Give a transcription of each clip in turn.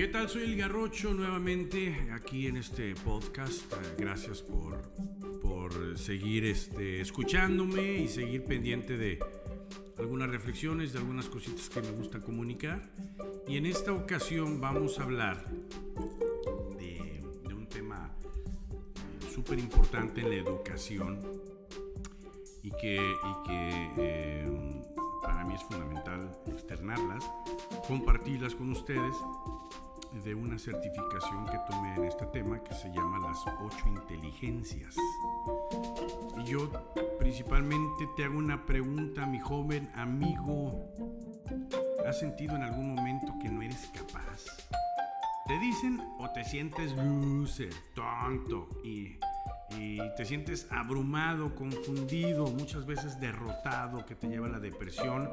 ¿Qué tal? Soy el Garrocho nuevamente aquí en este podcast. Eh, Gracias por, por seguir este, escuchándome y seguir pendiente de algunas reflexiones, de algunas cositas que me gusta comunicar. Y en esta ocasión vamos a hablar de, de un tema súper importante en la educación y que, y que eh, para mí es fundamental externarlas, compartirlas con ustedes de una certificación que tomé en este tema que se llama las ocho inteligencias. Y yo principalmente te hago una pregunta, mi joven amigo. ¿Has sentido en algún momento que no eres capaz? Te dicen o te sientes loser, tonto y, te sientes abrumado, confundido, muchas veces derrotado, que te lleva a la depresión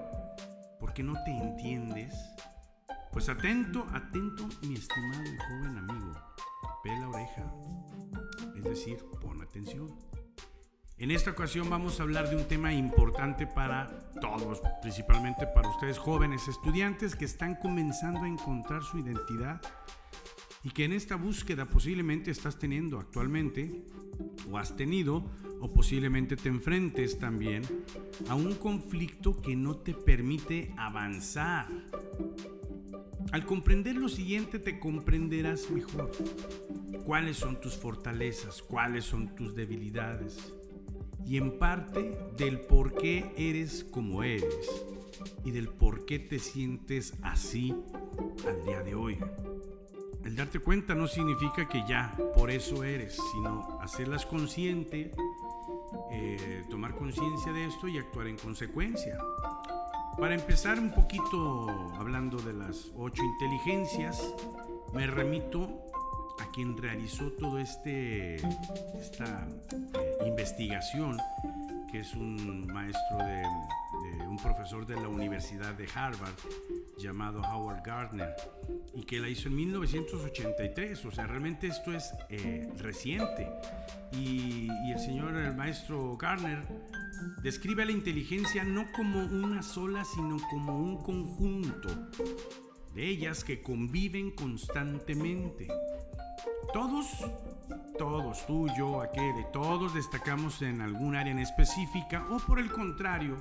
porque no te entiendes pues atento, atento, mi estimado y joven amigo. Ve la oreja. Es decir, pon atención. En esta ocasión vamos a hablar de un tema importante para todos, principalmente para ustedes jóvenes estudiantes que están comenzando a encontrar su identidad y que en esta búsqueda posiblemente estás teniendo actualmente o has tenido o posiblemente te enfrentes también a un conflicto que no te permite avanzar al comprender lo siguiente te comprenderás mejor. ¿Cuáles son tus fortalezas? ¿Cuáles son tus debilidades? Y en parte del por qué eres como eres y del por qué te sientes así al día de hoy. El darte cuenta no significa que ya por eso eres, sino hacerlas consciente, eh, tomar conciencia de esto y actuar en consecuencia. Para empezar un poquito hablando de las ocho inteligencias, me remito a quien realizó todo este esta eh, investigación, que es un maestro de, de, un profesor de la Universidad de Harvard llamado Howard Gardner y que la hizo en 1983, o sea, realmente esto es eh, reciente. Y, y el señor, el maestro Gardner, describe a la inteligencia no como una sola, sino como un conjunto de ellas que conviven constantemente. Todos, todos, tú, yo, aquel, todos destacamos en algún área en específica o por el contrario,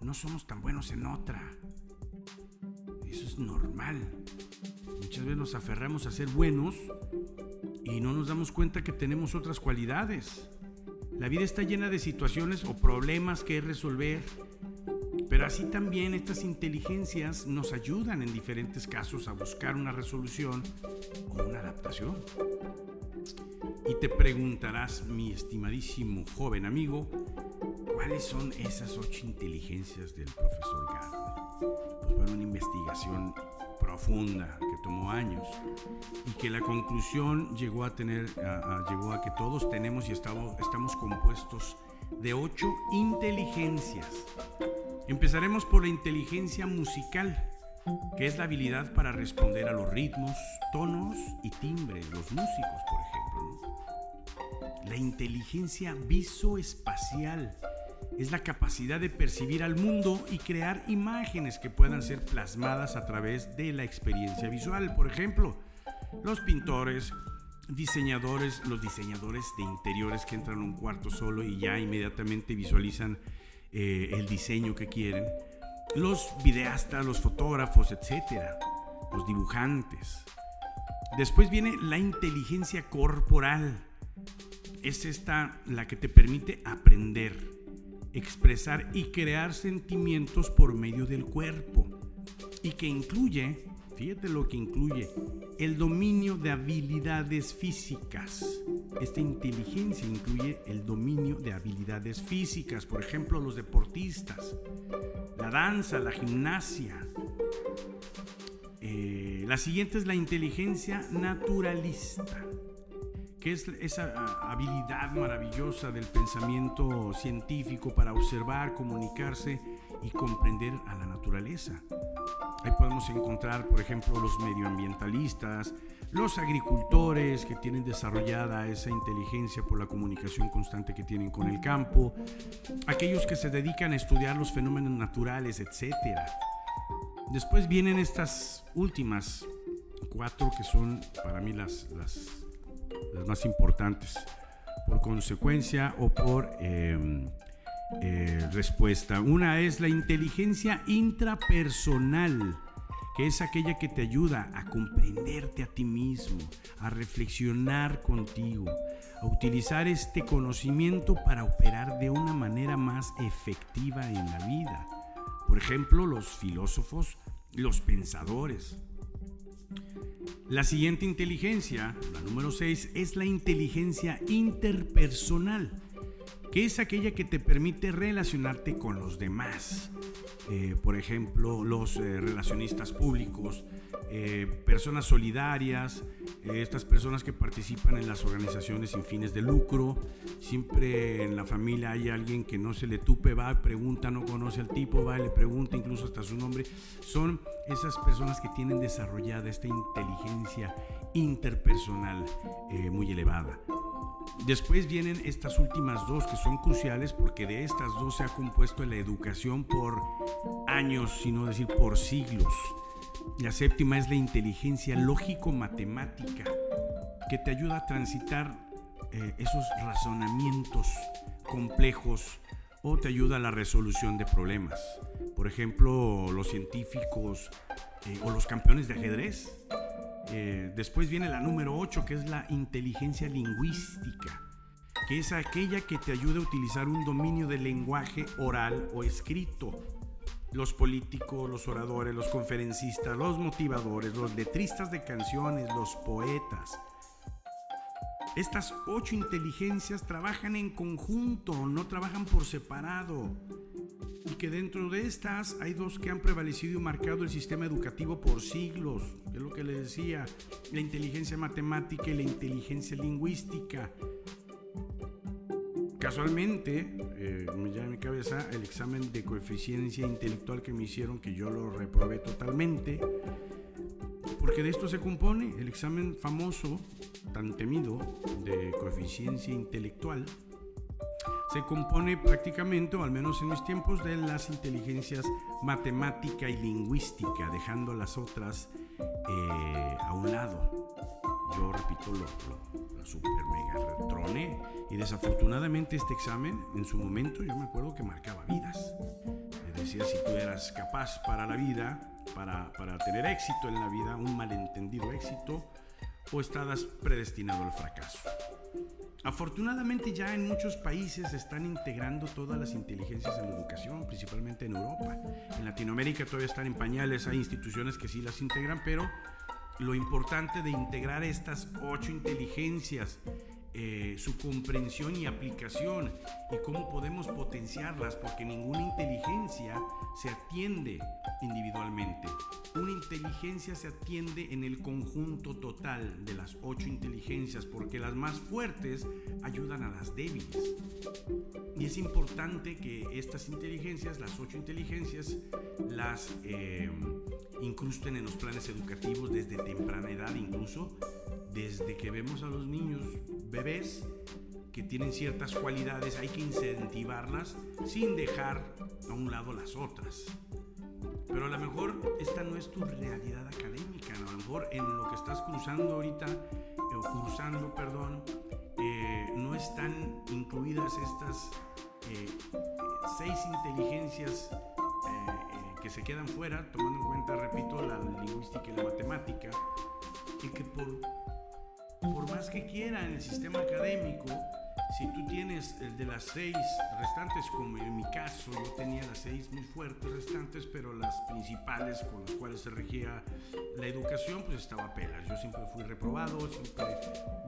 no somos tan buenos en otra. Eso es normal. Muchas veces nos aferramos a ser buenos y no nos damos cuenta que tenemos otras cualidades. La vida está llena de situaciones o problemas que resolver, pero así también estas inteligencias nos ayudan en diferentes casos a buscar una resolución o una adaptación. Y te preguntarás, mi estimadísimo joven amigo, ¿cuáles son esas ocho inteligencias del profesor Gardner? Una investigación profunda que tomó años y que la conclusión llegó a tener a, a, llegó a que todos tenemos y estamos, estamos compuestos de ocho inteligencias. Empezaremos por la inteligencia musical, que es la habilidad para responder a los ritmos, tonos y timbres, los músicos, por ejemplo. La inteligencia visoespacial, es la capacidad de percibir al mundo y crear imágenes que puedan ser plasmadas a través de la experiencia visual. Por ejemplo, los pintores, diseñadores, los diseñadores de interiores que entran a un cuarto solo y ya inmediatamente visualizan eh, el diseño que quieren. Los videastas, los fotógrafos, etcétera. Los dibujantes. Después viene la inteligencia corporal. Es esta la que te permite aprender expresar y crear sentimientos por medio del cuerpo y que incluye, fíjate lo que incluye, el dominio de habilidades físicas. Esta inteligencia incluye el dominio de habilidades físicas, por ejemplo, los deportistas, la danza, la gimnasia. Eh, la siguiente es la inteligencia naturalista es esa habilidad maravillosa del pensamiento científico para observar, comunicarse y comprender a la naturaleza. Ahí podemos encontrar, por ejemplo, los medioambientalistas, los agricultores que tienen desarrollada esa inteligencia por la comunicación constante que tienen con el campo, aquellos que se dedican a estudiar los fenómenos naturales, etc. Después vienen estas últimas cuatro que son para mí las, las más importantes, por consecuencia o por em, eh, respuesta. Una es la inteligencia intrapersonal que es aquella que te ayuda a comprenderte a ti mismo, a reflexionar contigo, a utilizar este conocimiento para operar de una manera más efectiva en la vida. Por ejemplo, los filósofos, los pensadores. La siguiente inteligencia, la número 6, es la inteligencia interpersonal, que es aquella que te permite relacionarte con los demás, eh, por ejemplo, los eh, relacionistas públicos, eh, personas solidarias, estas personas que participan en las organizaciones sin fines de lucro. Siempre en la familia hay alguien que no se le tupe, va, pregunta, no conoce al tipo, va, le pregunta incluso hasta su nombre. Son esas personas que tienen desarrollada esta inteligencia interpersonal muy elevada. Después vienen estas últimas dos que son cruciales porque de estas dos se ha compuesto la educación por años, sino decir por siglos. La séptima es la inteligencia lógico-matemática que te ayuda a transitar eh, esos razonamientos complejos o te ayuda a la resolución de problemas. Por ejemplo, los científicos eh, o los campeones de ajedrez eh, después viene la número 8, que es la inteligencia lingüística, que es aquella que te ayuda a utilizar un dominio del lenguaje oral o escrito. Los políticos, los oradores, los conferencistas, los motivadores, los letristas de canciones, los poetas. Estas ocho inteligencias trabajan en conjunto, no trabajan por separado y que dentro de estas hay dos que han prevalecido y marcado el sistema educativo por siglos, es lo que le decía, la inteligencia matemática y la inteligencia lingüística. Casualmente, eh, me llama a mi cabeza el examen de coeficiencia intelectual que me hicieron, que yo lo reprobé totalmente, porque de esto se compone el examen famoso, tan temido, de coeficiencia intelectual se compone prácticamente, o al menos en mis tiempos, de las inteligencias matemática y lingüística, dejando las otras eh, a un lado. Yo repito, lo, lo, super mega retroné y desafortunadamente este examen en su momento yo me acuerdo que marcaba vidas. Me decía si tú eras capaz para la vida, para, para tener éxito en la vida, un malentendido éxito, o estabas predestinado al fracaso. Afortunadamente ya en muchos países se están integrando todas las inteligencias en la educación, principalmente en Europa. En Latinoamérica todavía están en pañales, hay instituciones que sí las integran, pero lo importante de integrar estas ocho inteligencias eh, su comprensión y aplicación y cómo podemos potenciarlas, porque ninguna inteligencia se atiende individualmente. Una inteligencia se atiende en el conjunto total de las ocho inteligencias, porque las más fuertes ayudan a las débiles. Y es importante que estas inteligencias, las ocho inteligencias, las eh, incrusten en los planes educativos desde temprana edad, incluso desde que vemos a los niños bebés que tienen ciertas cualidades, hay que incentivarlas sin dejar a un lado las otras. Pero a lo mejor esta no es tu realidad académica, a lo mejor en lo que estás cruzando ahorita, o cursando, perdón, eh, no están incluidas estas eh, seis inteligencias eh, que se quedan fuera, tomando en cuenta, repito, la lingüística y la matemática, y que por por más que quiera en el sistema académico, si tú tienes el de las seis restantes, como en mi caso, yo tenía las seis muy fuertes restantes, pero las principales con las cuales se regía la educación, pues estaba pelas. Yo siempre fui reprobado, siempre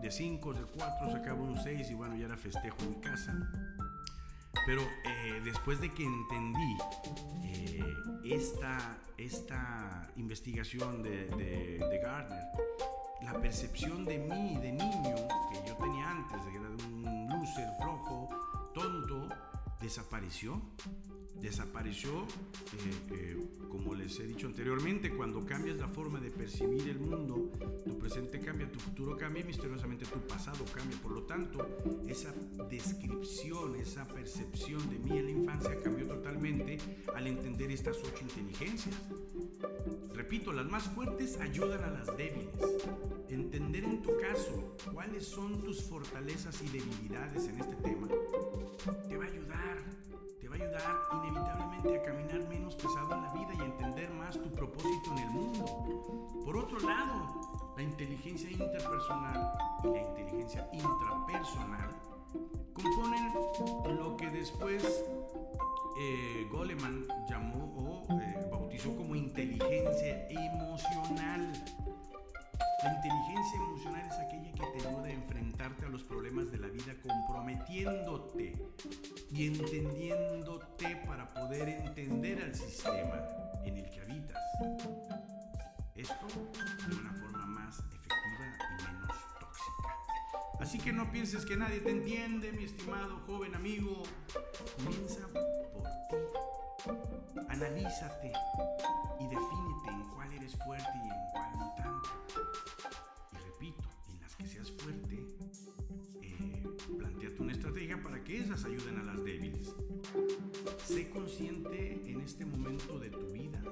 de cinco, de cuatro sacaba un seis y bueno, ya era festejo en casa. Pero eh, después de que entendí eh, esta, esta investigación de, de, de Gardner, la percepción de mí, de niño, que yo tenía antes, de que era un loser, flojo, tonto, desapareció. Desapareció, eh, eh, como les he dicho anteriormente, cuando cambias la forma de percibir el mundo, tu presente cambia, tu futuro cambia y misteriosamente tu pasado cambia. Por lo tanto, esa descripción, esa percepción de mí en la infancia cambió totalmente al entender estas ocho inteligencias Repito, las más fuertes ayudan a las débiles. Entender en tu caso cuáles son tus fortalezas y debilidades en este tema te va a ayudar, te va a ayudar inevitablemente a caminar menos pesado en la vida y a entender más tu propósito en el mundo. Por otro lado, la inteligencia interpersonal y la inteligencia intrapersonal componen lo que después eh, Goleman como inteligencia emocional. La inteligencia emocional es aquella que te ayuda a enfrentarte a los problemas de la vida comprometiéndote y entendiéndote para poder entender al sistema en el que habitas. Esto de una forma más efectiva y menos tóxica. Así que no pienses que nadie te entiende, mi estimado joven amigo. Comienza por ti. Analízate y defínete en cuál eres fuerte y en cuál no tanto. Y repito, en las que seas fuerte, eh, planteate una estrategia para que esas ayuden a las débiles. Sé consciente en este momento de tu vida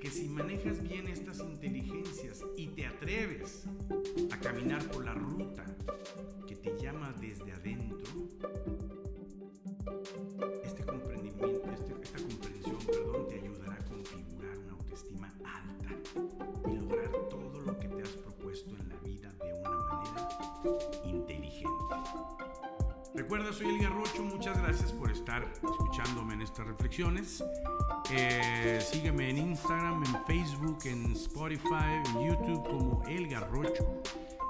que si manejas bien estas inteligencias y te atreves a caminar por la ruta que te llama desde adentro, Recuerda, soy El Garrocho, muchas gracias por estar escuchándome en estas reflexiones. Eh, sígueme en Instagram, en Facebook, en Spotify, en YouTube como El Garrocho,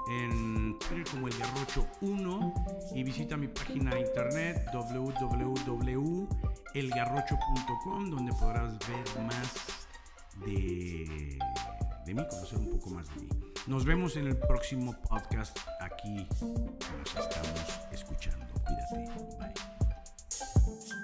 en Twitter como El Garrocho 1 y visita mi página de internet www.elgarrocho.com donde podrás ver más de, de mí, conocer un poco más de mí. Nos vemos en el próximo podcast. Aquí nos estamos escuchando. Cuídate. Bye.